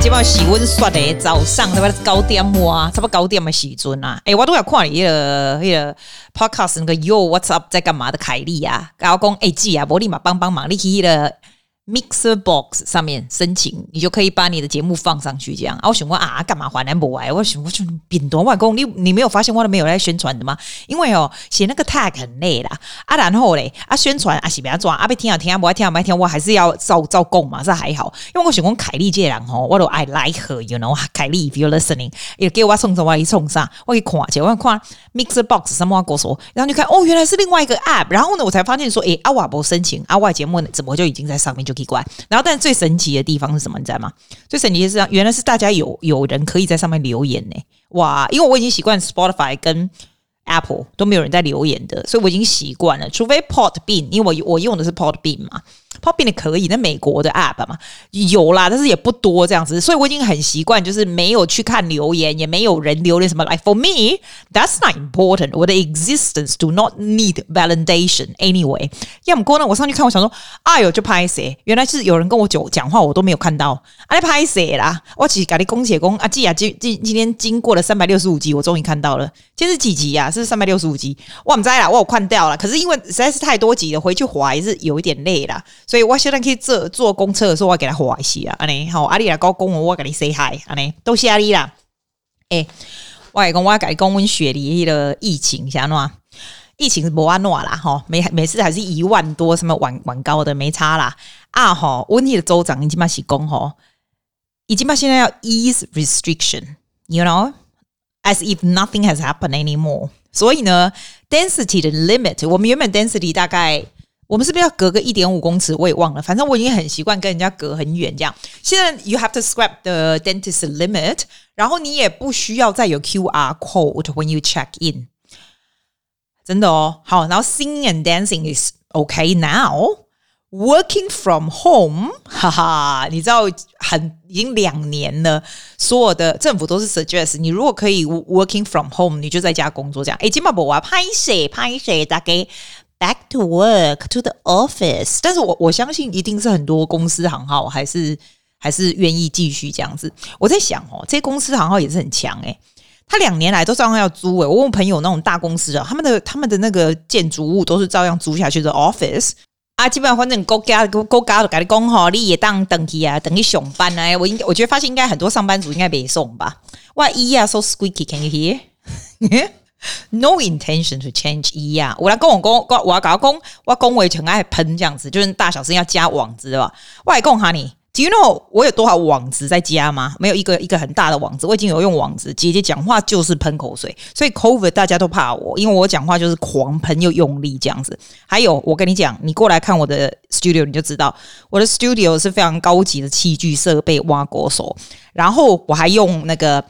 今晚洗温刷的早上，差不多？九点哇，差不多九点的时阵啊。哎，我都要看你那个那个 podcast 那个 Yo What's Up 在干嘛的凯莉啊，然后讲诶姐啊，我立马帮帮忙，你去了。Mixer Box 上面申请，你就可以把你的节目放上去。这样啊，我想问啊，干嘛还来不来？我想我就变多外公，你你没有发现我都没有在宣传的吗？因为哦，写那个 tag 很累啦啊，然后嘞啊，宣传啊是不要抓啊，被听啊听啊，不爱听啊不爱听，我还是要照照供嘛，这还好。因为我喜欢凯莉这人哦，我都 I like her，you know，凯莉，if you listening，也给我送什么？一送啥？我一看，结果看 Mixer Box 什么歌手，然后就看哦，原来是另外一个 app。然后呢，我才发现说，诶，阿瓦伯申请阿瓦节目怎么就已经在上面就。奇怪，然后但是最神奇的地方是什么？你知道吗？最神奇的是，原来是大家有有人可以在上面留言呢！哇，因为我已经习惯 Spotify 跟 Apple 都没有人在留言的，所以我已经习惯了。除非 Pot Bean，因为我我用的是 Pot Bean 嘛。Podbean 可以，那美国的 app 嘛有啦，但是也不多这样子，所以我已经很习惯，就是没有去看留言，也没有人留言什么。Like for me, that's not important. 我的 existence do not need validation anyway。要么过呢，我上去看，我想说，哎呦，就拍谁？原来是有人跟我讲讲话，我都没有看到。啊，拍谁啦？我其实赶紧恭喜恭啊！记啊，今今今天经过了三百六十五集，我终于看到了。今天是几集呀？是三百六十五集。我不知啦，我有看掉了。可是因为实在是太多集了，回去滑也是有一点累啦。所以我现在可以坐坐公车的时候，我给他滑一下，安尼好，阿里来高公我，我给你 say hi，安尼都是阿里啦。诶，我来讲，我改讲温雪梨的疫情，是安怎？疫情是无安怎啦，吼，每每次还是一万多，什么晚晚高的没差啦。啊，吼，温尼的州长已经嘛是讲吼，已经把现在要 ease restriction，you know，as if nothing has happened anymore。所以呢，density 的 limit，我们原本 density 大概。我们是不是要隔个一点五公尺？我也忘了，反正我已经很习惯跟人家隔很远这样。现在 you have to scrap the dentist limit，然后你也不需要再有 QR code when you check in。真的哦，好，然后 singing and dancing is okay now。Working from home，哈哈，你知道很已经两年了，所有的政府都是 suggest 你如果可以 working from home，你就在家工作这样。诶，今嘛不啊，拍谁拍谁，大概。Back to work to the office，但是我我相信一定是很多公司行号还是还是愿意继续这样子。我在想哦，这些公司行号也是很强诶、他两年来都照样要租诶、我问朋友那种大公司啊，他们的他们的那个建筑物都是照样租下去的 office 啊，基本上反正国家国家都跟你讲吼，你也当等去啊，等于上班啊。我应该我觉得发现应该很多上班族应该没送吧。哇，咿呀，so squeaky，can you hear？No intention to change 一样，我来跟我讲，我要搞讲，我讲我以前爱喷这样子，就是大小声要加网子对吧？我来讲哈你，Do you know 我有多少网子在加吗？没有一个一个很大的网子，我已经有用网子。姐姐讲话就是喷口水，所以 COVID 大家都怕我，因为我讲话就是狂喷又用力这样子。还有，我跟你讲，你过来看我的 studio 你就知道，我的 studio 是非常高级的器具设备挖过手，然后我还用那个。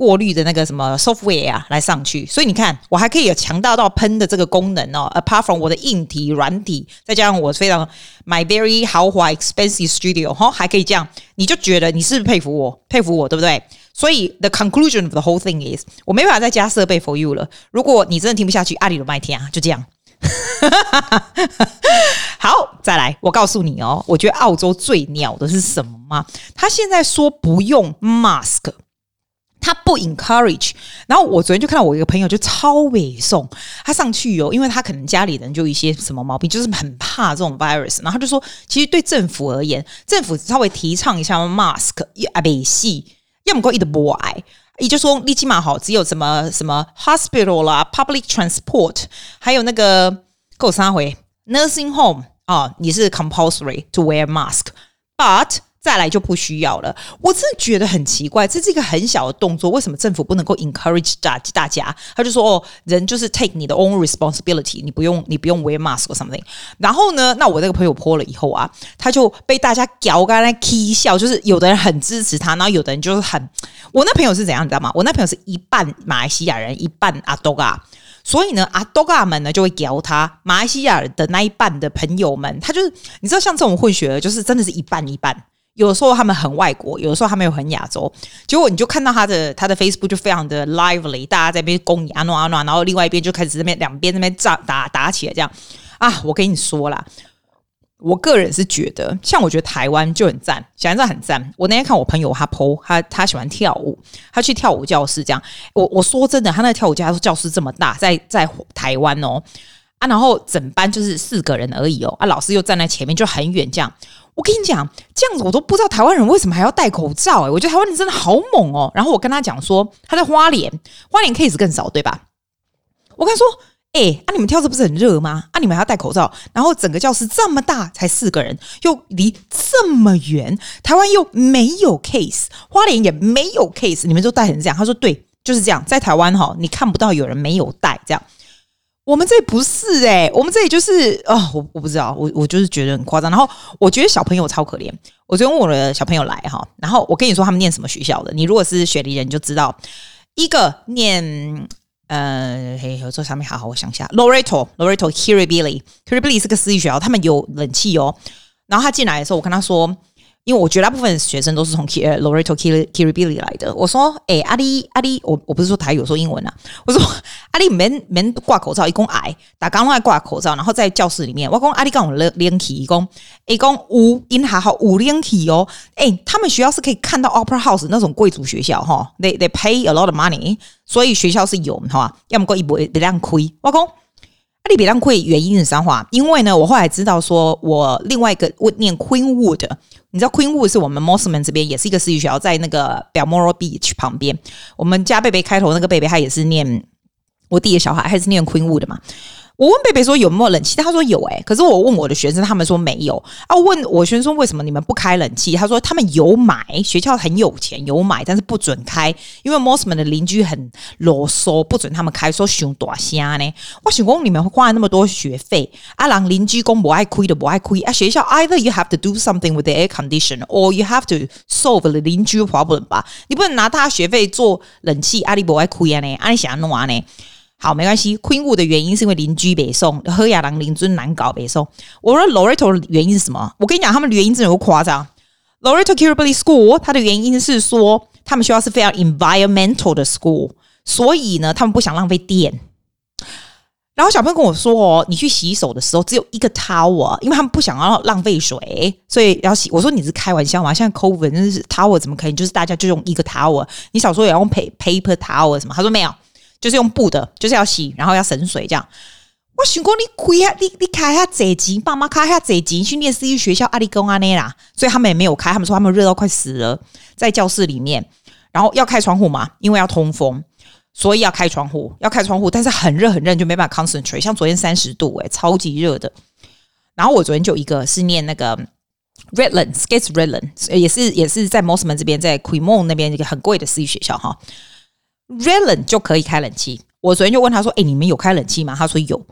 过滤的那个什么 software 啊，来上去，所以你看，我还可以有强大到喷的这个功能哦。Apart from 我的硬体、软体，再加上我非常 my very 豪华 expensive studio 哈，还可以这样，你就觉得你是不是佩服我？佩服我，对不对？所以 the conclusion of the whole thing is，我没办法再加设备 for you 了。如果你真的听不下去，阿里的麦天啊，就这样。好，再来，我告诉你哦，我觉得澳洲最鸟的是什么吗？他现在说不用 mask。他不 encourage，然后我昨天就看到我一个朋友就超猥送，他上去哦，因为他可能家里人就一些什么毛病，就是很怕这种 virus，然后他就说，其实对政府而言，政府稍微提倡一下 mask，啊，没戏，要么够一的不爱，也就是说你起码好，只有什么什么 hospital 啦，public transport，还有那个够三回 nursing home 啊，你是 compulsory to wear mask，but 再来就不需要了，我真的觉得很奇怪，这是一个很小的动作，为什么政府不能够 encourage 大大家？他就说哦，人就是 take 你的 own responsibility，你不用你不用 wear mask or something。然后呢，那我这个朋友泼了以后啊，他就被大家搞个来 k 笑，就是有的人很支持他，然后有的人就是很……我那朋友是怎样，你知道吗？我那朋友是一半马来西亚人，一半阿多嘎，所以呢，阿多嘎们呢就会搞他，马来西亚的那一半的朋友们，他就是你知道，像这种混血儿，就是真的是一半一半。有的时候他们很外国，有的时候他们又很亚洲。结果你就看到他的他的 Facebook 就非常的 lively，大家在那边攻你啊诺啊诺，然后另外一边就开始这边两边那边仗打打起来这样啊！我跟你说啦，我个人是觉得，像我觉得台湾就很赞，现在很赞。我那天看我朋友他 po，他他喜欢跳舞，他去跳舞教室这样。我我说真的，他那跳舞教教室这么大，在在台湾哦啊，然后整班就是四个人而已哦啊，老师又站在前面就很远这样。我跟你讲，这样子我都不知道台湾人为什么还要戴口罩诶，我觉得台湾人真的好猛哦。然后我跟他讲说，他在花莲，花莲 case 更少对吧？我跟他说。哎、啊！你们跳这不是很热吗？啊！你们还要戴口罩，然后整个教室这么大，才四个人，又离这么远，台湾又没有 case，花莲也没有 case，你们都戴成这样。他说对，就是这样，在台湾哈，你看不到有人没有戴这样。我们这不是哎、我们这里就是、哦，我我不知道，我我就是觉得很夸张。然后我觉得小朋友超可怜。我昨天问我的小朋友来哈，然后我跟你说他们念什么学校的，你如果是雪梨人，就知道一个念。呃，嘿，合作上面好好，我想一下，Loreto，Loreto，Kirribilli，Kirribilli 是个私立学校，他们有冷气哦。然后他进来的时候，我跟他说。因为我绝大部分学生都是从 Loreto Kir Kirribilli 来的。我说：“哎、欸，阿丽阿丽，我我不是说台语，我说英文啊。我说阿丽没没挂口罩，一共矮，打刚刚挂口罩，然后在教室里面，我讲阿丽跟我连连体，一共一共五因还好五连体哦。哎、欸，他们学校是可以看到 Opera House 那种贵族学校哈，they they pay a lot of money，所以学校是有哈，要么过一波别让亏，我讲。”阿里比当会原因是啥话？因为呢，我后来知道说，我另外一个我念 Queenwood，你知道 Queenwood 是我们 Mosman 这边也是一个私立学校，在那个 Balmoral Beach 旁边。我们家贝贝开头那个贝贝，他也是念我弟的小孩，还是念 Queenwood 的嘛。我问贝贝说有没有冷气，他说有哎、欸，可是我问我的学生，他们说没有啊。问我学生说为什么你们不开冷气？他说他们有买，学校很有钱有买，但是不准开，因为 Mosman 的邻居很啰嗦，不准他们开，说熊大虾呢。我想讲你们花了那么多学费，啊，让邻居公不爱亏的不爱亏啊。学校 either you have to do something with the air condition or you have to solve the 邻居 problem 吧，你不能拿他学费做冷气，阿里不爱亏啊呢，阿里想要弄啊呢。好，没关系。Queenwood 的原因是因为邻居北宋，和亚郎邻尊难搞北宋。我说 Loretto 的原因是什么？我跟你讲，他们的原因真的有夸张。Loretto Kirribilli School 它的原因是说，他们学校是非常 environmental 的 school，所以呢，他们不想浪费电。然后小朋友跟我说哦，你去洗手的时候只有一个 tower，因为他们不想要浪费水，所以要洗。我说你是开玩笑吗？现在 COVID 真是 tower 怎么可以？就是大家就用一个 tower，你小时候也要用 paper tower 什么？他说没有。就是用布的，就是要洗，然后要省水这样。我想说你开下，你你开下这级，爸妈开下这级去念私立学校，阿里公阿内啦，所以他们也没有开。他们说他们热到快死了，在教室里面，然后要开窗户嘛，因为要通风，所以要开窗户，要开窗户。但是很热很热，就没办法 concentrate。像昨天三十度、欸，诶，超级热的。然后我昨天就一个是念那个 Redlands，Skates Redlands，也是也是在 Mosman 这边，在 Cremorne 那边一个很贵的私立学校哈。Redlands 就可以开冷气。我昨天就问他说：“哎、欸，你们有开冷气吗？”他说有。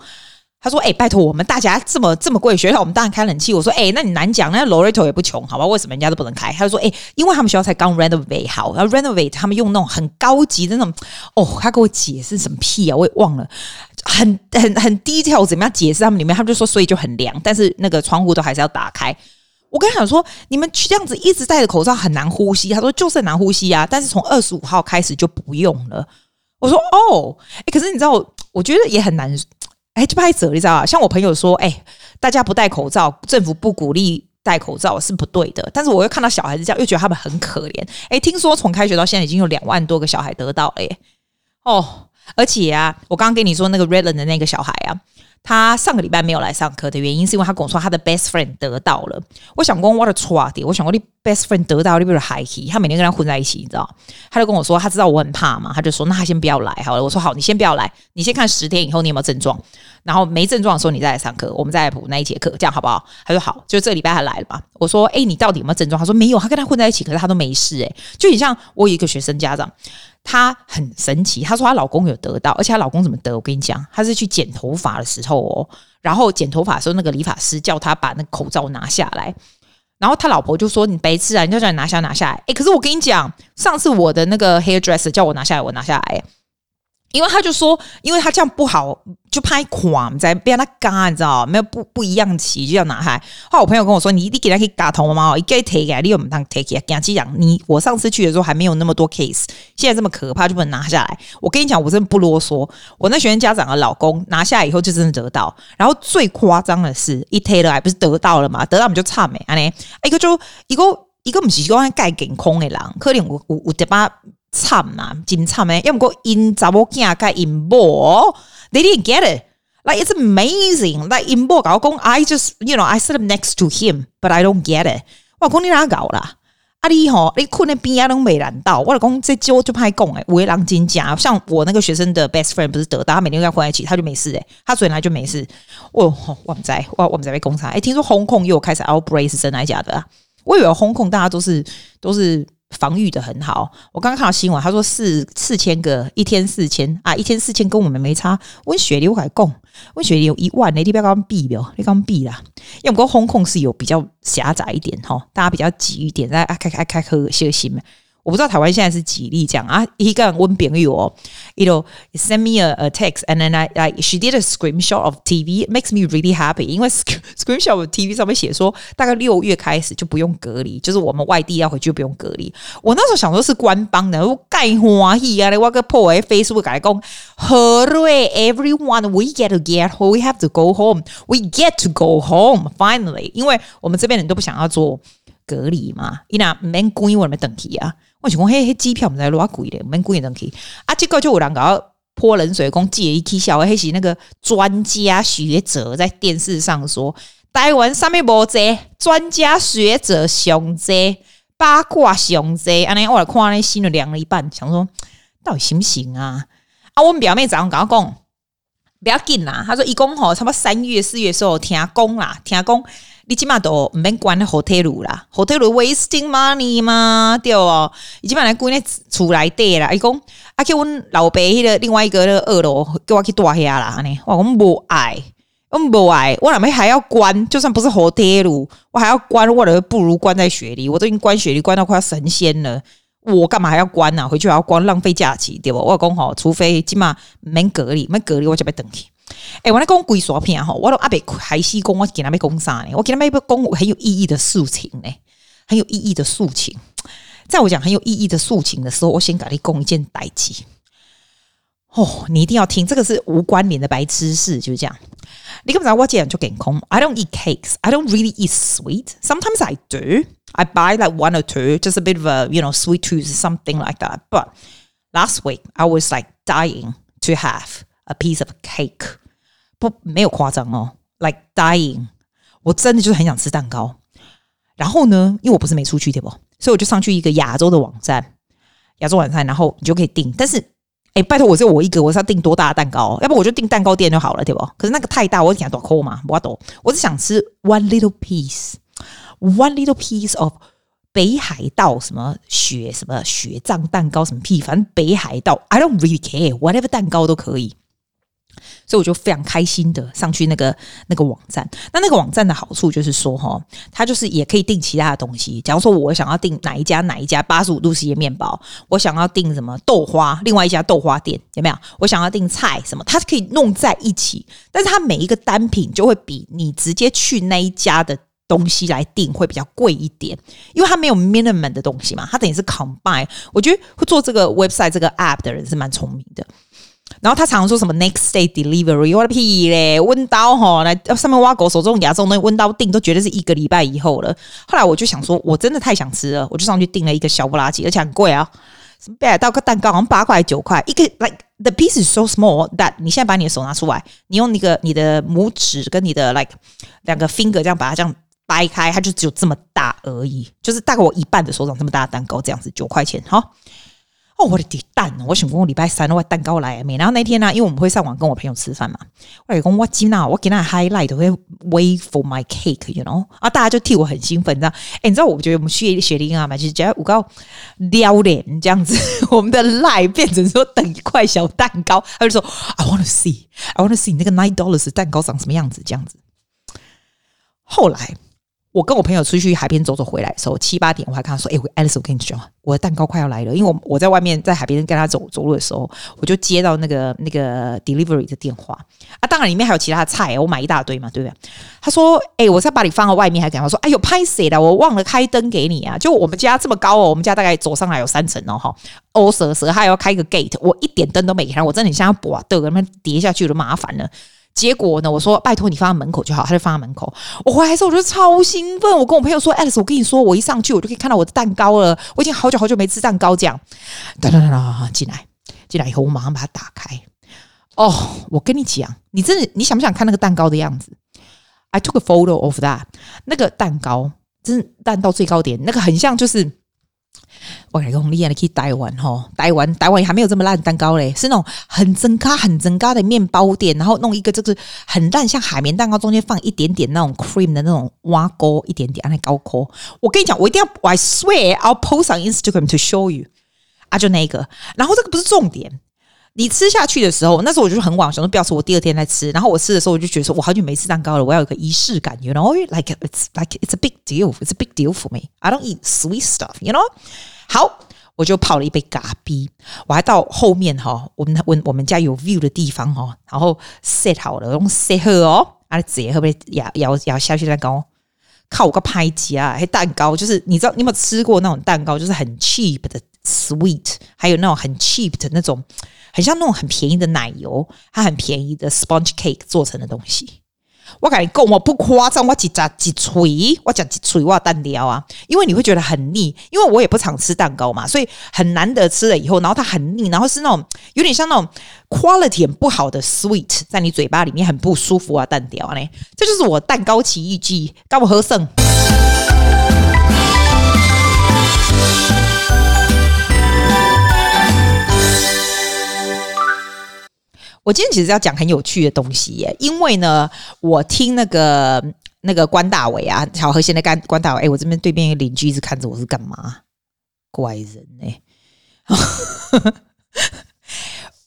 他说：“哎、欸，拜托我们大家这么这么贵学校，我们当然开冷气。”我说：“哎、欸，那你难讲，那 Loreto 也不穷，好吧？为什么人家都不能开？”他就说：“哎、欸，因为他们学校才刚 renovate 好，然后 renovate 他们用那种很高级的那种哦，他给我解释什么屁啊，我也忘了，很很很 detail 怎么样解释他们里面，他们就说所以就很凉，但是那个窗户都还是要打开。”我跟他讲说，你们这样子一直戴着口罩很难呼吸。他说就是很难呼吸啊，但是从二十五号开始就不用了。我说哦，哎，可是你知道，我觉得也很难，哎，就拍手，你知道吧？像我朋友说，哎，大家不戴口罩，政府不鼓励戴口罩是不对的。但是我又看到小孩子这样，又觉得他们很可怜。哎，听说从开学到现在已经有两万多个小孩得到了耶，哦，而且啊，我刚刚跟你说那个 Redland 的那个小孩啊。他上个礼拜没有来上课的原因，是因为他跟我说他的 best friend 得到了。我想讲我的错点，我想过你 best friend 得到，你不是嗨气？他每天跟他混在一起，你知道？他就跟我说，他知道我很怕嘛，他就说那他先不要来好了。我说好，你先不要来，你先看十天以后你有没有症状，然后没症状的时候你再来上课，我们再来补那一节课，这样好不好？他说好，就这礼拜他来了嘛。我说哎，你到底有没有症状？他说没有，他跟他混在一起，可是他都没事诶、就很像我有一个学生家长。她很神奇，她说她老公有得到，而且她老公怎么得？我跟你讲，她是去剪头发的时候哦，然后剪头发的时候，那个理发师叫她把那个口罩拿下来，然后她老婆就说：“你白痴啊，你就叫你拿下拿下来。”诶，可是我跟你讲，上次我的那个 hairdresser 叫我拿下来，我拿下来，因为他就说，因为他这样不好。就拍款在边那嘎，你知道没有不不一样齐就要拿开。后来我朋友跟我说：“你你给他可以嘎头吗？一个 take 你又不当 take 啊？讲这样，你我上次去的时候还没有那么多 case，现在这么可怕就不能拿下来。我跟你讲，我真的不啰嗦。我那学生家长的老公拿下来以后就真的得到。然后最夸张的是，一 take 了还不是得到了嘛？得到我们就差没啊？呢一个就一个一个不是讲盖顶空的人，可能我我我得把。惨呐，真惨诶！要么个因查某囝甲因某，they didn't get it. Like it's amazing. Like 因某甲我讲，I just you know I sit up next to him, but I don't get it. 我讲你哪搞啦？啊你吼，你困在边啊拢没拦到。我讲这就就歹讲诶，有的人真假。像我那个学生的 best friend 不是得到，他每天跟他混在一起，他就没事诶，他原来就没事。我我不知，我我不知道被攻杀。诶，听说 Hong Kong 又开始 outbreak 是真的假的啊？我以为 Hong Kong 大家都是都是。防御的很好，我刚刚看到新闻，他说四四千个一天四千啊，一天四千跟我们没差。温雪梨我还供，温雪梨有一万，你不要刚闭了，你刚闭啦。因为不过风控是有比较狭窄一点哈，大家比较挤一点，在开开开开些心。我不知道台湾现在是几例这样啊？一个人问朋友哦，you know send me a a text and then I I she did a screenshot of TV makes me really happy，因为 screenshot of TV 上面写说大概六月开始就不用隔离，就是我们外地要回去不用隔离。我那时候想说是官方的，我盖欢喜啊！我个破 Facebook 改工，Hooray everyone we get to get home we have to go home we get to go home finally，因为我们这边人都不想要做隔离嘛，伊那免关我们等起啊。我想讲，嘿，嘿，机票唔知偌贵咧，毋免贵能去啊！结果就有人甲我泼冷水，讲借一起笑，迄是那个专家学者在电视上说，台湾上面无这专家学者上这八卦上这，安尼我来看那心就凉了一半，想说到底行不行啊？啊，我们表妹早上甲我讲，不要紧啦，他说一共吼，差不多三月四月时候听讲啦，听讲。你起码都唔免关 hotel 啦，hotel wasting money 嘛，对哦。你起码来关咧厝内底啦，伊讲啊，叫阮老爸迄个另外一个那个二楼叫我去住遐啦，安尼，我讲无爱，我无爱，我哪边还要关？就算不是 hotel，我还要关，我都不如关在雪梨，我都已经关雪梨关到快要神仙了，我干嘛还要关呢、啊？回去还要关，浪费假期，对不？我讲吼，除非起码免隔离，免隔离我就要等去。诶、我来讲鬼说片哈，我都阿伯还是讲我给他们讲啥呢？我给他们一个讲很有意义的事情呢，很有意义的事情。在我讲很有意义的事情的时候，我先给你讲一件代志。哦，你一定要听，这个是无关联的白知识，就是这样。你根本上我讲就健空，I don't eat cakes, I don't really eat sweet. Sometimes I do. I buy like one or two, just a bit of a you know sweet tooth, something like that. But last week I was like dying to have a piece of cake. 不，没有夸张哦，like dying，我真的就是很想吃蛋糕。然后呢，因为我不是没出去对不，所以我就上去一个亚洲的网站，亚洲网站，然后你就可以订。但是，哎，拜托我只有我一个，我是要订多大的蛋糕？要不我就订蛋糕店就好了，对不？可是那个太大，我想多抠嘛，我懂。我是想吃 one little piece，one little piece of 北海道什么雪什么雪藏蛋糕什么屁，反正北海道，I don't really care，whatever 蛋糕都可以。所以我就非常开心的上去那个那个网站。那那个网站的好处就是说，哈，它就是也可以订其他的东西。假如说我想要订哪一家哪一家八十五度 C 的面包，我想要订什么豆花，另外一家豆花店有没有？我想要订菜什么，它可以弄在一起。但是它每一个单品就会比你直接去那一家的东西来订会比较贵一点，因为它没有 minimum 的东西嘛，它等于是 combine。我觉得会做这个 website 这个 app 的人是蛮聪明的。然后他常常说什么 next day delivery，我的屁嘞！温刀吼，来上面挖狗手这种亚洲那温刀订都绝对是一个礼拜以后了。后来我就想说，我真的太想吃了，我就上去订了一个小不拉几，而且很贵啊！什么北海道个蛋糕好像八块九块一个，like the piece is so small that 你现在把你的手拿出来，你用那个你的拇指跟你的 like 两个 finger 这样把它这样掰开，它就只有这么大而已，就是大概我一半的手掌这么大的蛋糕，这样子九块钱哈。哦，我的蛋！我想讲我礼拜三我蛋糕来没？然后那天呢、因为我们会上网跟我朋友吃饭嘛，我讲我今呐，我给他 highlight 会 wait for my cake，you know 啊，大家就替我很兴奋，你知道？哎，你知道我觉得我们学学龄啊嘛，就是觉得我告撩脸这样子，我们的 line 变成说等一块小蛋糕，他就说 I want to see，I want to see 那个 nine dollars 蛋糕长什么样子这样子。后来。我跟我朋友出去海边走走回来的时候，七八点我还看到说：“哎、欸，我 Alice，我跟你讲，我的蛋糕快要来了。”因为我我在外面在海边跟他走走路的时候，我就接到那个那个 delivery 的电话啊。当然里面还有其他的菜，我买一大堆嘛，对不对？他说：“哎、我才把你放到外面，还跟他说：‘哎呦，拍谁了？我忘了开灯给你啊！’就我们家这么高哦，我们家大概走上来有三层哦，哈。哦，蛇蛇还要开一个 gate，我一点灯都没开，我真的很像要拔豆，那跌下去就麻烦了。”结果呢？我说拜托你放在门口就好，他就放在门口。我回来的时候我就超兴奋，我跟我朋友说：“Alice，我跟你说，我一上去我就可以看到我的蛋糕了。我已经好久好久没吃蛋糕，这样。”等等等等，进来，进来以后我马上把它打开。哦，我跟你讲，你真的，你想不想看那个蛋糕的样子？I took a photo of that。那个蛋糕真是蛋到最高点，那个很像就是。我跟你讲，厉害的可以台湾哈，台湾台湾还没有这么烂蛋糕嘞，是那种很增高、很增高的面包店，然后弄一个就是很烂，像海绵蛋糕中间放一点点那种 cream 的那种挖沟，一点点那高科。我跟你讲，我一定要，I swear I'll post on Instagram to show you 啊，就那个。然后这个不是重点，你吃下去的时候，那时候我就很晚，想说不要吃，我第二天再吃。然后我吃的时候，我就觉得说我好久没吃蛋糕了，我要有个仪式感，you know，like it's like it's a big deal，it's a big deal for me。I don't eat sweet stuff，you know。好，我就泡了一杯咖啡，我还到后面哈，我们我我们家有 view 的地方哈，然后 set 好了，用 set 喝哦，啊，直接会不会咬咬咬下去蛋糕？靠我个拍机啊！还蛋糕就是你知道你有没有吃过那种蛋糕，就是很 cheap 的 sweet，还有那种很 cheap 的那种，很像那种很便宜的奶油，它很便宜的 sponge cake 做成的东西。我跟你讲，我不夸张，我几扎几锤，我讲几锤，我蛋雕啊，因为你会觉得很腻，因为我也不常吃蛋糕嘛，所以很难得吃了以后，然后它很腻，然后是那种有点像那种 quality 很不好的 sweet，在你嘴巴里面很不舒服啊，蛋雕呢，这就是我蛋糕奇遇记，干我喝剩。我今天其实要讲很有趣的东西耶，因为呢，我听那个那个关大伟啊，巧合现在干关大伟，哎，我这边对面一个邻居一直看着我是干嘛？怪人呢！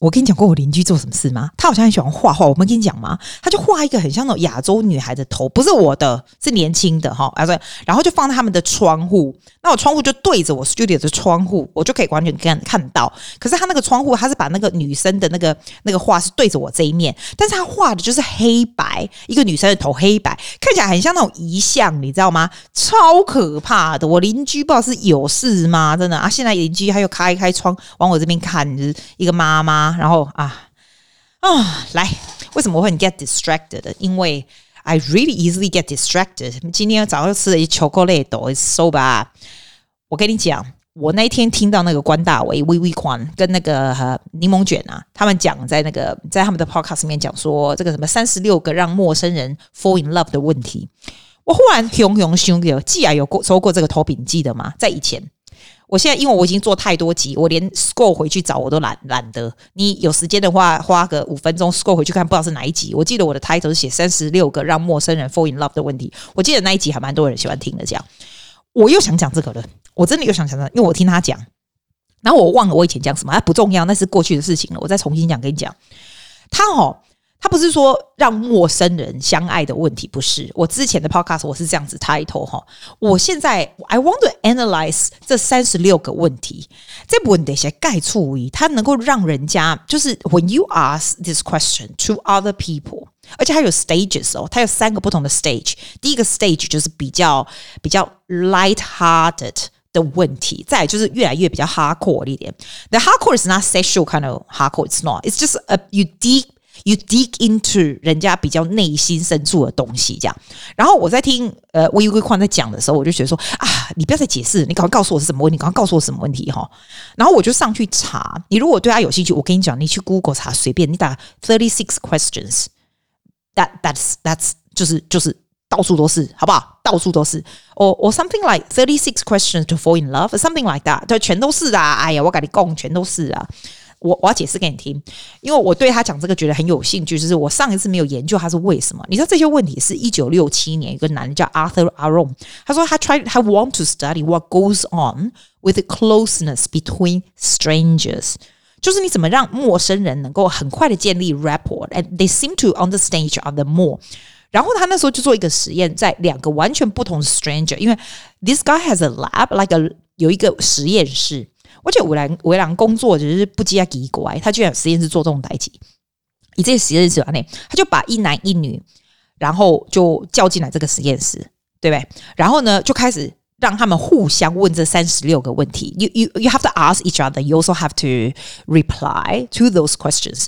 我跟你讲过我邻居做什么事吗？他好像很喜欢画画。我没跟你讲吗？他就画一个很像那种亚洲女孩的头，不是我的，是年轻的哈啊！对。然后就放在他们的窗户，那我窗户就对着我 studio 的窗户，我就可以完全看看到。可是他那个窗户，他是把那个女生的那个那个画是对着我这一面，但是他画的就是黑白，一个女生的头黑白，看起来很像那种遗像，你知道吗？超可怕的！我邻居不知道是有事吗？真的啊！现在邻居他又开一开窗往我这边看，就是一个妈妈。然后啊啊，来，为什么我会 get distracted？因为 I really easily get distracted。今天早上吃了一巧克力豆，is so bad。我跟你讲，我那一天听到那个关大伟、微微宽跟那个柠檬卷啊，他们讲在那个在他们的 podcast 里面讲说这个什么三十六个让陌生人 fall in love 的问题。我忽然熊熊熊有，既然有过收过这个投笔记得吗？在以前。我现在因为我已经做太多集，我连 scroll 回去找我都懒懒得。你有时间的话，花个五分钟 scroll 回去看，不知道是哪一集。我记得我的 title 是写三十六个让陌生人 fall in love 的问题。我记得那一集还蛮多人喜欢听的。这样，我又想讲这个了，我真的又想讲这个，因为我听他讲，然后我忘了我以前讲什么，它不重要，那是过去的事情了。我再重新讲，跟你讲，他哦。他不是说让陌生人相爱的问题，不是。我之前的 podcast 我是这样子 title 哈。我现在 I want to analyze 这三十六个问题，这问题些概处于它能够让人家就是 when you ask this question to other people，而且还有 stages 哦，它有三个不同的 stage。第一个 stage 就是比较比较 light-hearted 的问题，再就是越来越比较 hardcore 一点。The hardcore is not sexual kind of hardcore，it's not。It's just a you deep You dig into 人家比较内心深处的东西，这样。然后我在听呃微微宽在讲的时候，我就觉得说啊，你不要再解释，你赶快告诉我是什么问题，赶快告诉我什么问题哈。然后我就上去查，你如果对他有兴趣，我跟你讲，你去 Google 查，随便你打 thirty six questions，that that's that's 就是就是到处都是，好不好？到处都是，哦哦 something like thirty six questions to fall in love，something like that，对，全都是啊。哎呀，我跟你讲，全都是啊。我我要解释给你听，因为我对他讲这个觉得很有兴趣。就是我上一次没有研究他是为什么。你知道这些问题是一九六七年一个男的叫 Arthur Aron，他说他 try 他 want to study what goes on with the closeness between strangers，就是你怎么让陌生人能够很快的建立 rapport，and they seem to understand each other more。然后他那时候就做一个实验，在两个完全不同的 stranger，因为 this guy has a lab like a 有一个实验室，而且围栏围栏工作就是不羁奇怪，他居然有实验室做这种代志。以这个实验室完内，他就把一男一女，然后就叫进来这个实验室，对不对？然后呢，就开始让他们互相问这三十六个问题。You you you have to ask each other. You also have to reply to those questions.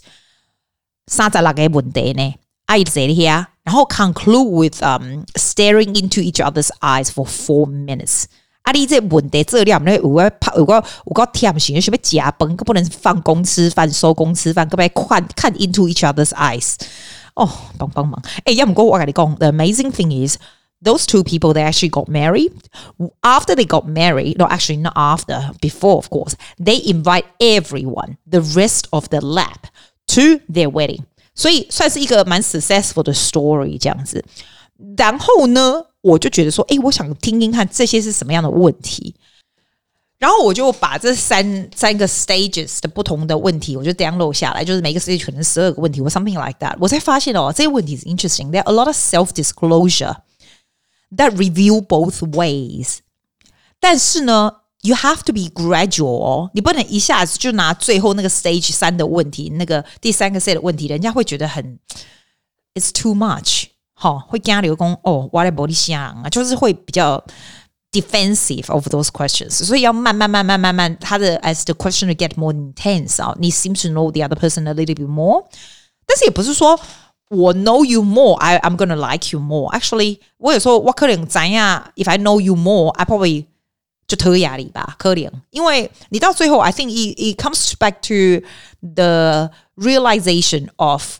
三十六个问题呢？爱这里啊，然后 conclude with um staring into each other's eyes for four minutes。啊，你这问题这里我们有个怕有个有个甜心，什么加班，可不能放工吃饭、收工吃饭，可不可以看看 into each other's eyes？哦，帮帮忙！哎，要唔过我跟你讲，the amazing thing is those two people they actually got married. After they got married, no, actually not after, before of course, they invite everyone, the rest of the lab, to their wedding. 所以算是一个蛮 successful 的 story 这样子。然后呢， 我就觉得说，哎，我想听听看这些是什么样的问题。然后我就把这三三个 stages 的不同的问题，我就 download 下来，就是每个 stage 可能十二个问题，或 something like that。我才发现哦，这些问题是 interesting。There are a lot of self disclosure that reveal both ways。但是呢，You have to be gradual，你不能一下子就拿最后那个 stage 三的问题，那个第三个 set 的问题，人家会觉得很 it's too much，好，会加流工哦，我的玻璃心啊，就是会比较 defensive of those questions，所以要慢慢慢慢慢慢，它的 as the question to get more intense 啊，你 seem to know the other person a little bit more，但是也不是说我 know you more，I I'm gonna like you more，actually，我有时候我可能怎样，if I know you more，I probably 就特压力吧，可怜，因为你到最后，I think it it comes back to the realization of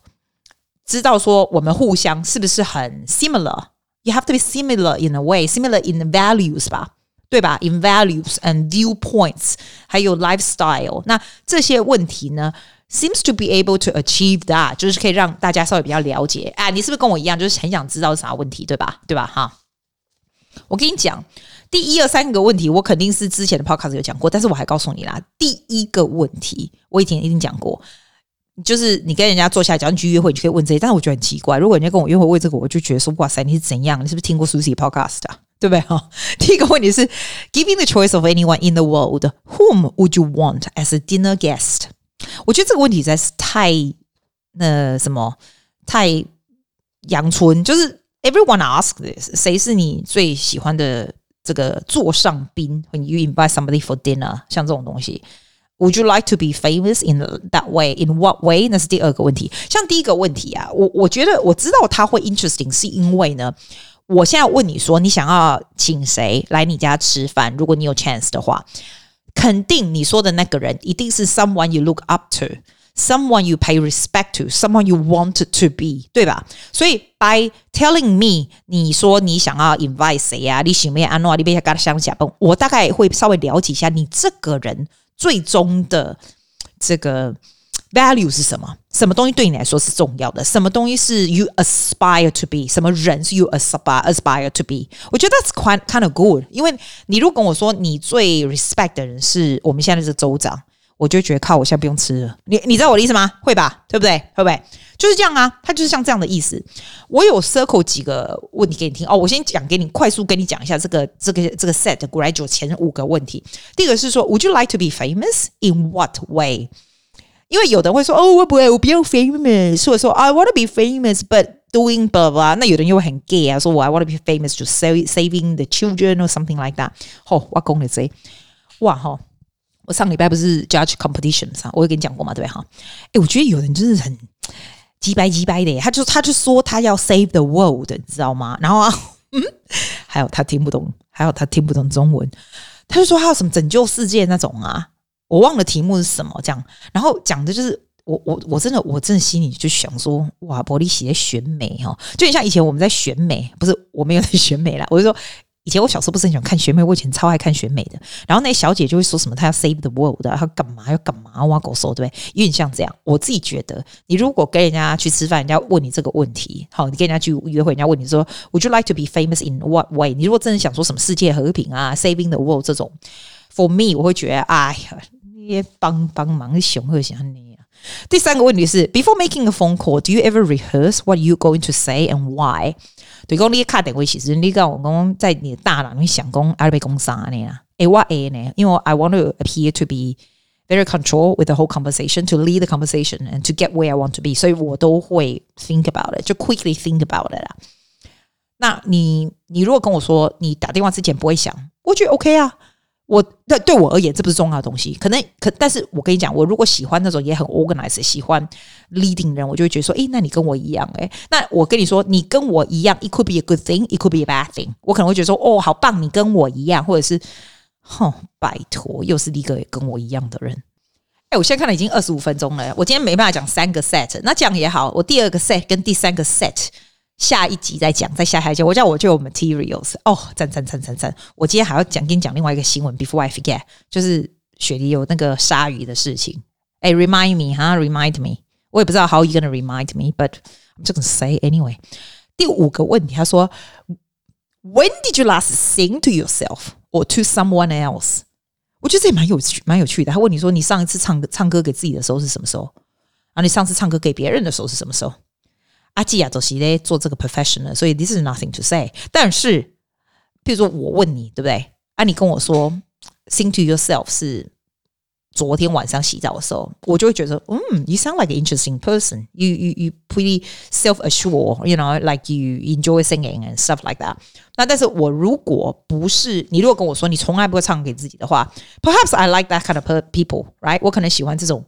知道说我们互相是不是很 similar？You have to be similar in a way, similar in values 吧，对吧？In values and viewpoints，还有 lifestyle，那这些问题呢，seems to be able to achieve that，就是可以让大家稍微比较了解。啊，你是不是跟我一样，就是很想知道是啥问题，对吧？对吧？哈，我跟你讲。第一二三个问题，我肯定是之前的 podcast 有讲过，但是我还告诉你啦，第一个问题我以前一定讲过，就是你跟人家坐下来，假如你去约会，你就可以问这些。但是我觉得很奇怪，如果人家跟我约会问这个，我就觉得说，哇塞，你是怎样？你是不是听过 Susie podcast 啊？对不对？哈，第一个问题是，Giving the choice of anyone in the world, whom would you want as a dinner guest？我觉得这个问题实在是太那什么，太阳春，就是 everyone ask this，谁是你最喜欢的？这个座上宾，when you invite somebody for dinner，像这种东西，Would you like to be famous in that way? In what way？那是第二个问题。像第一个问题啊，我我觉得我知道他会 interesting，是因为呢，我现在问你说，你想要请谁来你家吃饭？如果你有 chance 的话，肯定你说的那个人一定是 someone you look up to。Someone you pay respect to, someone you want to be，对吧？所以 by telling me，你说你想要 invite 谁啊？你想要安诺，你别跟他相讲，我大概会稍微了解一下你这个人最终的这个 value 是什么？什么东西对你来说是重要的？什么东西是 you aspire to be？什么人是 you aspire aspire to be？我觉得 that's quite kind of good，因为你如果跟我说你最 respect 的人是我们现在的州长。我就觉得靠，我现在不用吃了。你你知道我的意思吗？会吧，对不对？会不会？就是这样啊，他就是像这样的意思。我有 circle 几个问题给你听哦。我先讲给你，快速跟你讲一下这个这个这个 set graduate 前五个问题。第一个是说，Would you like to be famous in what way？因为有的人会说，哦，我不会，我不要 famous，或者说 I want to be famous but doing blah blah。那有的人又会很 gay 啊，说我 I want to be famous to save saving the children or something like that。哦，我讲了这，哇哈。我上礼拜不是 judge competition 上，我有跟你讲过嘛，对哈？诶，我觉得有人真的很鸡掰鸡掰的，他就他就说他要 save the world，你知道吗？然后啊，嗯，还有他听不懂，还有他听不懂中文，他就说他要什么拯救世界那种啊，我忘了题目是什么，这样，然后讲的就是我我我真的我真的心里就想说，哇，玻璃鞋选美哈，就像以前我们在选美，不是我没有在选美啦，我就说。以前我小时候不是很喜欢看选美，我以前超爱看选美的。然后那小姐就会说什么，她要 save the world，她干嘛要干嘛挖狗手，对不对？有点像这样。我自己觉得，你如果跟人家去吃饭，人家问你这个问题，好，你跟人家去约会，人家问你说，Would you like to be famous in what way？你如果真的想说什么世界和平啊，saving the world 这种，for me，我会觉得，哎呀，你帮帮忙，熊二想你，第三个问题是，Before making a phone call, do you ever rehearse what you going to say and why？对，讲你卡电话其实你讲我讲在你的大脑里面想讲阿尔贝公啥呢？诶，我诶呢？因为 I want to appear to be very control with the whole conversation, to lead the conversation and to get where I want to be，所以我都会 think about it，就 quickly think about it 啦。那你你如果跟我说你打电话之前不会想，我觉得 OK 啊。我对对我而言，这不是重要的东西。可能可，但是我跟你讲，我如果喜欢那种也很 organize，喜欢 leading 人，我就会觉得说，诶，那你跟我一样，诶，那我跟你说，你跟我一样，it could be a good thing，it could be a bad thing。我可能会觉得说，哦，好棒，你跟我一样，或者是，哼，拜托，又是一个跟我一样的人。诶，我现在看了已经二十五分钟了，我今天没办法讲三个 set，那这样也好，我第二个 set 跟第三个 set。下一集再讲，再下一集。我叫我就有 materials 哦，赞赞赞赞赞！我今天还要讲跟你讲另外一个新闻，before I forget，就是雪梨有那个鲨鱼的事情。哎，remind me 哈，remind me，我也不知道 how you gonna remind me，but I'm just gonna say anyway。第五个问题，他说，When did you last sing to yourself or to someone else？我觉得这也蛮有趣，蛮有趣的。他问你说，你上一次唱歌唱歌给自己的时候是什么时候？啊，你上次唱歌给别人的时候是什么时候？阿基亚走西嘞做这个 professional，所以 this is nothing to say。但是，比如说我问你，对不对？啊，你跟我说 sing to yourself 是昨天晚上洗澡的时候，我就会觉得，嗯，you sound like an interesting person。You you you pretty self assured，you know，like you enjoy singing and stuff like that。那但是我如果不是你，如果跟我说你从来不会唱给自己的话，perhaps I like that kind of people，right？我可能喜欢这种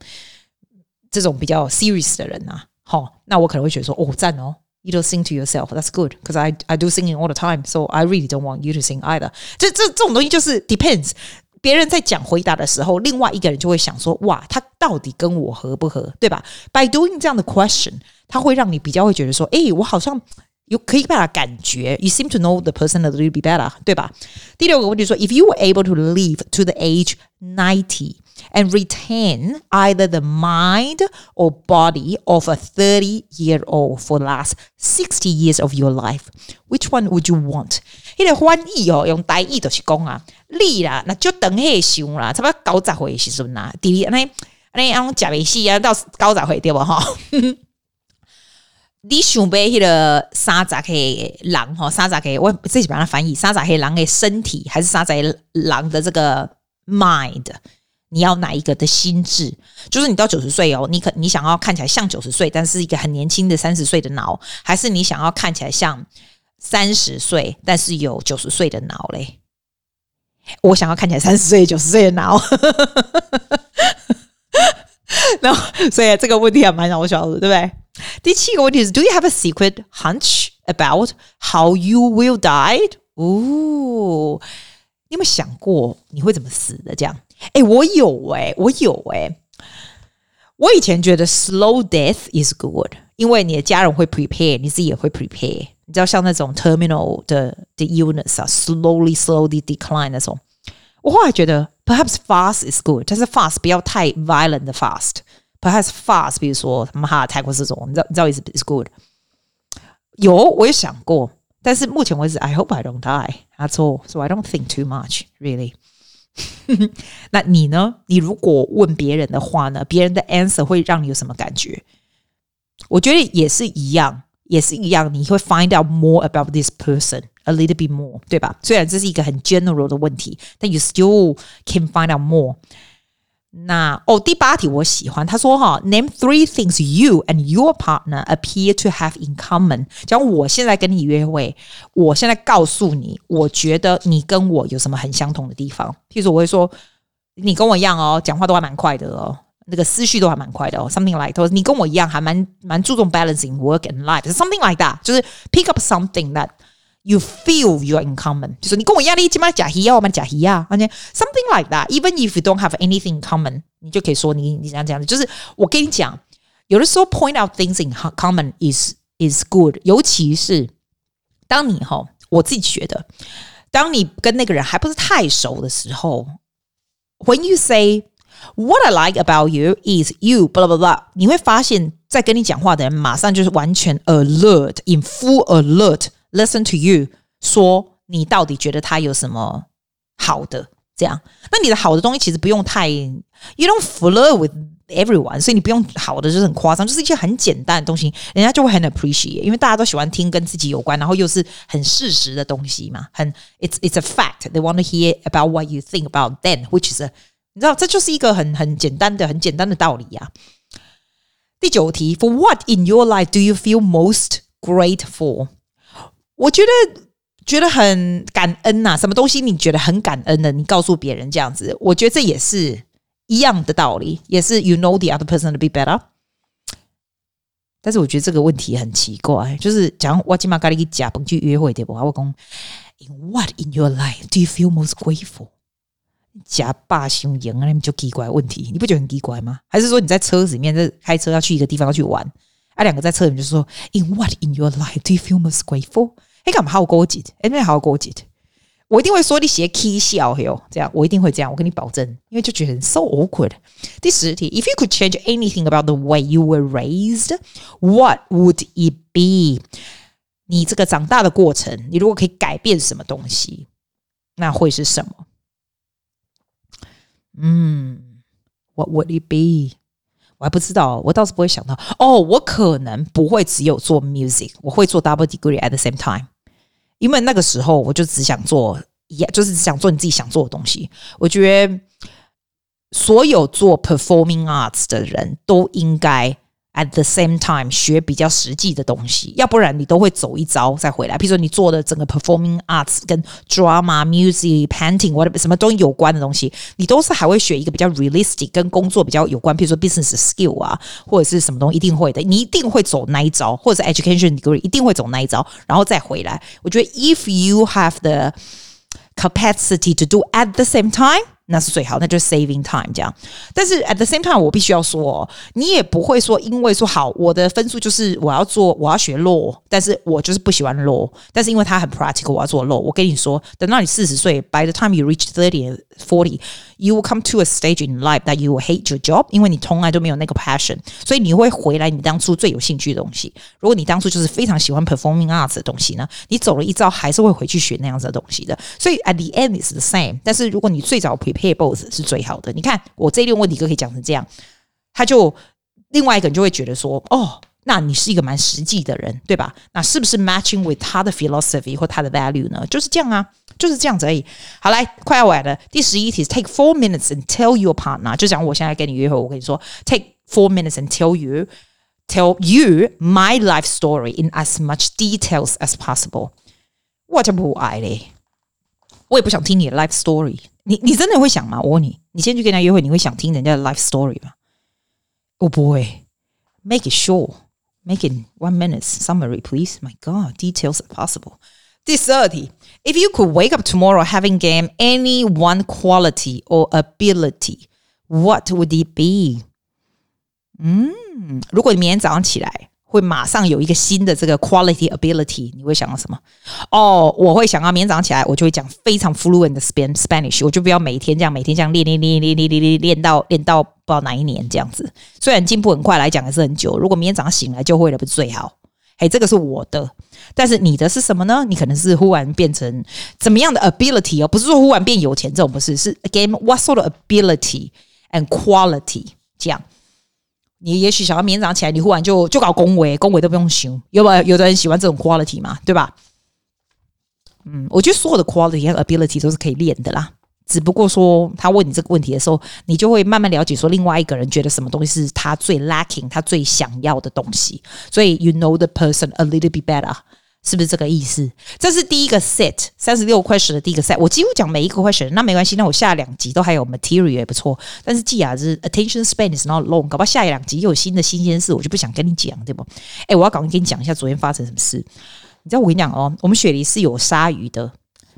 这种比较 serious 的人啊。 好，那我可能会觉得说，哦，赞哦，you don't sing to yourself, that's good, because I I do singing all the time, so I really don't want you to sing either。这这这种东西就是 depends，别人在讲回答的时候，另外一个人就会想说，哇，他到底跟我合不合，对吧？By doing 这样的 question，他会让你比较会觉得说，诶，我好像有可以把它感觉，you seem to know the person a little bit better，对吧？第六个问题说，if you were able to live to the age ninety。 and retain either the mind or body of a 30 year old for the last 60 years of your life. Which one would you want? 迄个翻译哦，用台语就是讲啊，你啦，那就等下想啦，差不多九十岁的时阵呐，第二安尼安尼样食袂死啊，到九十岁对不哈？你想要迄个三十岁人吼，三十岁我自己把它翻译，三十岁人的身体还是三十岁人的这个 mind？ 你要哪一个的心智？就是你到九十岁哦，你可你想要看起来像九十岁，但是一个很年轻的三十岁的脑，还是你想要看起来像三十岁，但是有九十岁的脑嘞？我想要看起来三十岁九十岁的脑。然后，所以这个问题还蛮让我笑的，对不对？第七个问题是：Do you have a secret hunch about how you will die？哦，你有没有想过你会怎么死的？这样？哎，我有哎，我有哎。我以前觉得 slow death is good，因为你的家人会 prepare，你自己也会 prepare。你知道像那种 terminal 的的 illness 啊，slowly slowly decline 那种。我后来觉得 perhaps fast is good，但是 fast 不要太 violent 的 fast。perhaps fast，比如说他们哈泰国这种，你知道你知道意思 is good。有，我也想过，但是目前为止，I hope I don't die。That's all，so I don't think too much really。 那你呢？你如果问别人的话呢？别人的 answer 会让你有什么感觉？我觉得也是一样，也是一样。你会 find out more about this person a little bit more，对吧？虽然这是一个很 general 的问题，但 you still can find out more。那哦，第八题我喜欢，他说哈，Name three things you and your partner appear to have in common。讲我现在跟你约会，我现在告诉你，我觉得你跟我有什么很相同的地方。譬如说，我会说你跟我一样哦，讲话都还蛮快的哦，那个思绪都还蛮快的哦。Something like that，你跟我一样，还蛮蛮注重 balancing work and life。Something like that，就是 pick up something that。 You feel you're in common，就是你跟我压力起码假一样，我们假一样，OK，something like that。Even if you don't have anything in common，你就可以说你你这样这样。就是我跟你讲，有的时候 point out things in common is is good，尤其是当你哈，我自己觉得，当你跟那个人还不是太熟的时候，When you say what I like about you is you，blah blah blah，你会发现在跟你讲话的人马上就是完全 alert，in full alert。 Listen to you，说你到底觉得他有什么好的？ 这样，那你的好的东西其实不用太，you don't flirt with everyone，所以你不用好的就是很夸张，就是一些很简单的东西，人家就会很 appreciate，因为大家都喜欢听跟自己有关，然后又是很事实的东西嘛，很 it's it's a fact，they want to hear about what you think about them，which is a 你知道这就是一个很很简单的很简单的道理呀、啊。第九题，For what in your life do you feel most grateful？ 我觉得。觉得很感恩呐、啊，什么东西你觉得很感恩的，你告诉别人这样子，我觉得这也是一样的道理，也是 you know the other person to be better。但是我觉得这个问题很奇怪，就是讲我今嘛跟你假本去约会对不？我讲 In what in your life do you feel most grateful？假霸雄赢啊，那就奇怪问题，你不觉得很奇怪吗？还是说你在车子里面在开车要去一个地方要去玩，啊，两个在车里面就说 In what in your life do you feel most grateful？哎，干嘛好勾结？哎，那好勾结，我一定会说你写 K 笑哟，这样我一定会这样，我跟你保证，因为就觉得很 so awkward。第十题，If you could change anything about the way you were raised, what would it be？你这个长大的过程，你如果可以改变什么东西，那会是什么？嗯，What would it be？ 我还不知道，我倒是不会想到。哦，我可能不会只有做 music，我会做 double degree at the same time。因为那个时候我就只想做，就是只想做你自己想做的东西。我觉得所有做 performing arts 的人都应该。At the same time，学比较实际的东西，要不然你都会走一遭再回来。譬如说，你做的整个 performing arts 跟 drama、music、painting whatever 什么东西有关的东西，你都是还会学一个比较 realistic 跟工作比较有关，譬如说 business skill 啊，或者是什么东西，一定会的。你一定会走那一招，或者是 education degree 一定会走那一招，然后再回来。我觉得 if you have the capacity to do at the same time。 那是最好，那就是 saving time 这样。但是 at the same time，我必须要说，你也不会说，因为说好，我的分数就是我要做，我要学 law，但是我就是不喜欢 law。但是因为它很 practical，我要做 law。我跟你说，等到你四十岁，by the time you reach thirty and forty，you will come to a stage in life that you will hate your job，因为你从来都没有那个 passion，所以你会回来你当初最有兴趣的东西。如果你当初就是非常喜欢 performing arts 的东西呢，你走了一遭，还是会回去学那样子的东西的。所以 at the end is the same。但是如果你最早 Pay both 是最好的。你看我这一轮问题都可以讲成这样，他就另外一个人就会觉得说，哦，那你是一个蛮实际的人，对吧？那是不是 matching with 他的 philosophy 或他的 value 呢？就是这样啊，就是这样子而已。好，来，快要完了。第十一题，take four minutes and tell your partner，就讲我现在跟你约会，我跟你说，take four minutes and tell you tell you my life story in as much details as possible。我就不爱嘞， 我也不想听你的 life story。你你真的会想吗？我问你，你先去跟人家约会，你会想听人家的 life story 吗？我不会。Make it short, make it one minute summary, please. My God, details are possible. 第十二题，If you could wake up tomorrow having gained any one quality or ability, what would it be? 嗯，如果你明天早上起来。 会马上有一个新的这个 quality ability，你会想到什么？哦，我会想到明天早上起来，我就会讲非常 fluent 的 Span Spanish，我就不要每天这样，每天这样练练练练练练练练到练到不知道哪一年这样子。虽然进步很快来讲还是很久，如果明天早上醒来就会了，不是最好？嘿，这个是我的，但是你的是什么呢？你可能是忽然变成怎么样的 ability 哦？不是说忽然变有钱这种，不是，是 again what sort of ability and quality 这样。你也许想要明天早上起来，你忽然就就搞恭维，恭维都不用修，有没有？有的人喜欢这种 quality 嘛，对吧？嗯，我觉得所有的 quality 和 ability 都是可以练的啦。只不过说他问你这个问题的时候，你就会慢慢了解说，另外一个人觉得什么东西是他最 lacking，他最想要的东西。所以 you know the person a little bit better。是不是这个意思？这是第一个 set，三十六 question 的第一个 set。我几乎讲每一个 question，那没关系。那我下两集都还有 material 也不错。但是既雅是 attention span is not long，搞不好下一两集又有新的新鲜事，我就不想跟你讲，对不？哎，我要赶快跟你讲一下昨天发生什么事。你知道我跟你讲哦，我们雪梨是有鲨鱼的，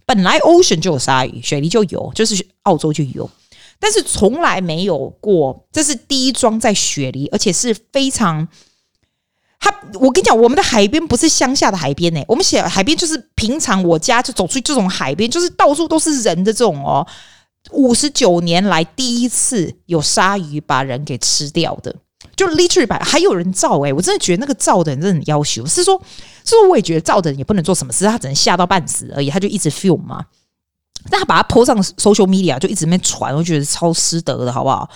本来 ocean 就有鲨鱼，雪梨就有，就是澳洲就有，但是从来没有过，这是第一桩在雪梨，而且是非常。他，我跟你讲，我们的海边不是乡下的海边呢、我们写海边就是平常我家就走出去这种海边，就是到处都是人的这种哦。五十九年来第一次有鲨鱼把人给吃掉的，就 literally 把还有人造哎、我真的觉得那个造的人真的很要求，是说，是说我也觉得造的人也不能做什么事，他只能吓到半死而已，他就一直 film 嘛。但他把它泼上 social media 就一直没传，我觉得超失德的，好不好？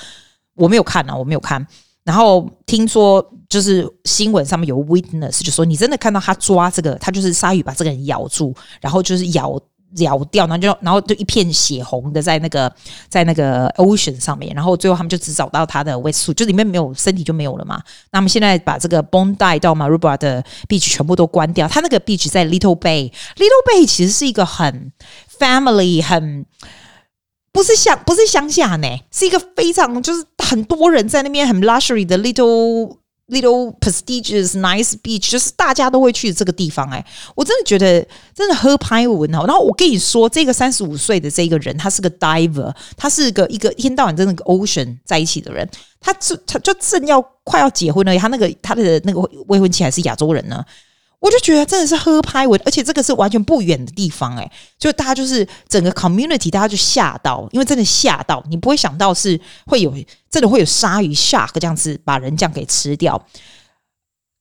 我没有看啊，我没有看。然后听说就是新闻上面有 witness 就说，你真的看到他抓这个，他就是鲨鱼把这个人咬住，然后就是咬。咬掉，然后就然后就一片血红的在那个在那个 ocean 上面，然后最后他们就只找到他的遗骨就里面没有身体就没有了嘛。那么现在把这个 Bondi 到 Maruba 的 beach 全部都关掉，他那个 beach 在 Little Bay，Little Bay 其实是一个很 family 很不是乡不是乡下呢，是一个非常就是很多人在那边很 luxury 的 Little。Little prestigious nice beach，就是大家都会去这个地方哎、我真的觉得真的喝拍文哦。然后我跟你说，这个三十五岁的这个人，他是个 diver，他是个一个一天到晚在那个 ocean 在一起的人，他就他就正要快要结婚了，他那个他的那个未婚妻还是亚洲人呢。我就觉得真的是喝拍我，而且这个是完全不远的地方，欸，哎，就大家就是整个 community，大家就吓到，因为真的吓到，你不会想到是会有真的会有鲨鱼 shark 这样子把人这样给吃掉，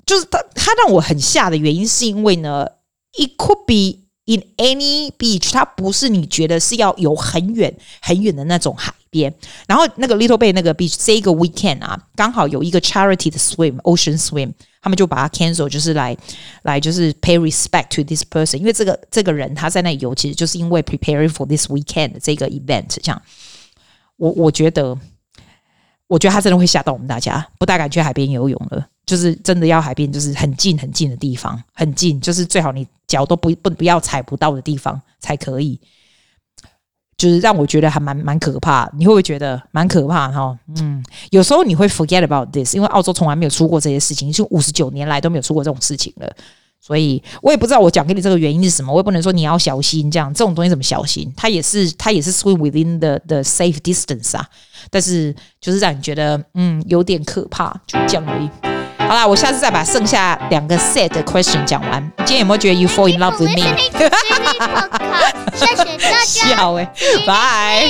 就是他他让我很吓的原因是因为呢，it could be in any beach，它不是你觉得是要有很远很远的那种海边，然后那个 Little Bay 那个 beach 这个 weekend 啊，刚好有一个 charity 的 swim，ocean swim。他们就把它 cancel，就是来来就是 pay respect to this person，因为这个这个人他在那里游，其实就是因为 preparing for this weekend 这个 event。这样，我我觉得，我觉得他真的会吓到我们大家，不大敢去海边游泳了。就是真的要海边，就是很近很近的地方，很近，就是最好你脚都不不不要踩不到的地方才可以。就是让我觉得还蛮蛮可怕，你会不会觉得蛮可怕哈？嗯，有时候你会 forget about this，因为澳洲从来没有出过这些事情，就五十九年来都没有出过这种事情了，所以我也不知道我讲给你这个原因是什么，我也不能说你要小心这样，这种东西怎么小心？它也是它也是 swim within the the safe distance 啊，但是就是让你觉得嗯有点可怕，就这样而已。好啦，我下次再把剩下两个 set 的 question 讲完。今天有没有觉得 you fall in love with me？谢谢大家，笑欸，拜。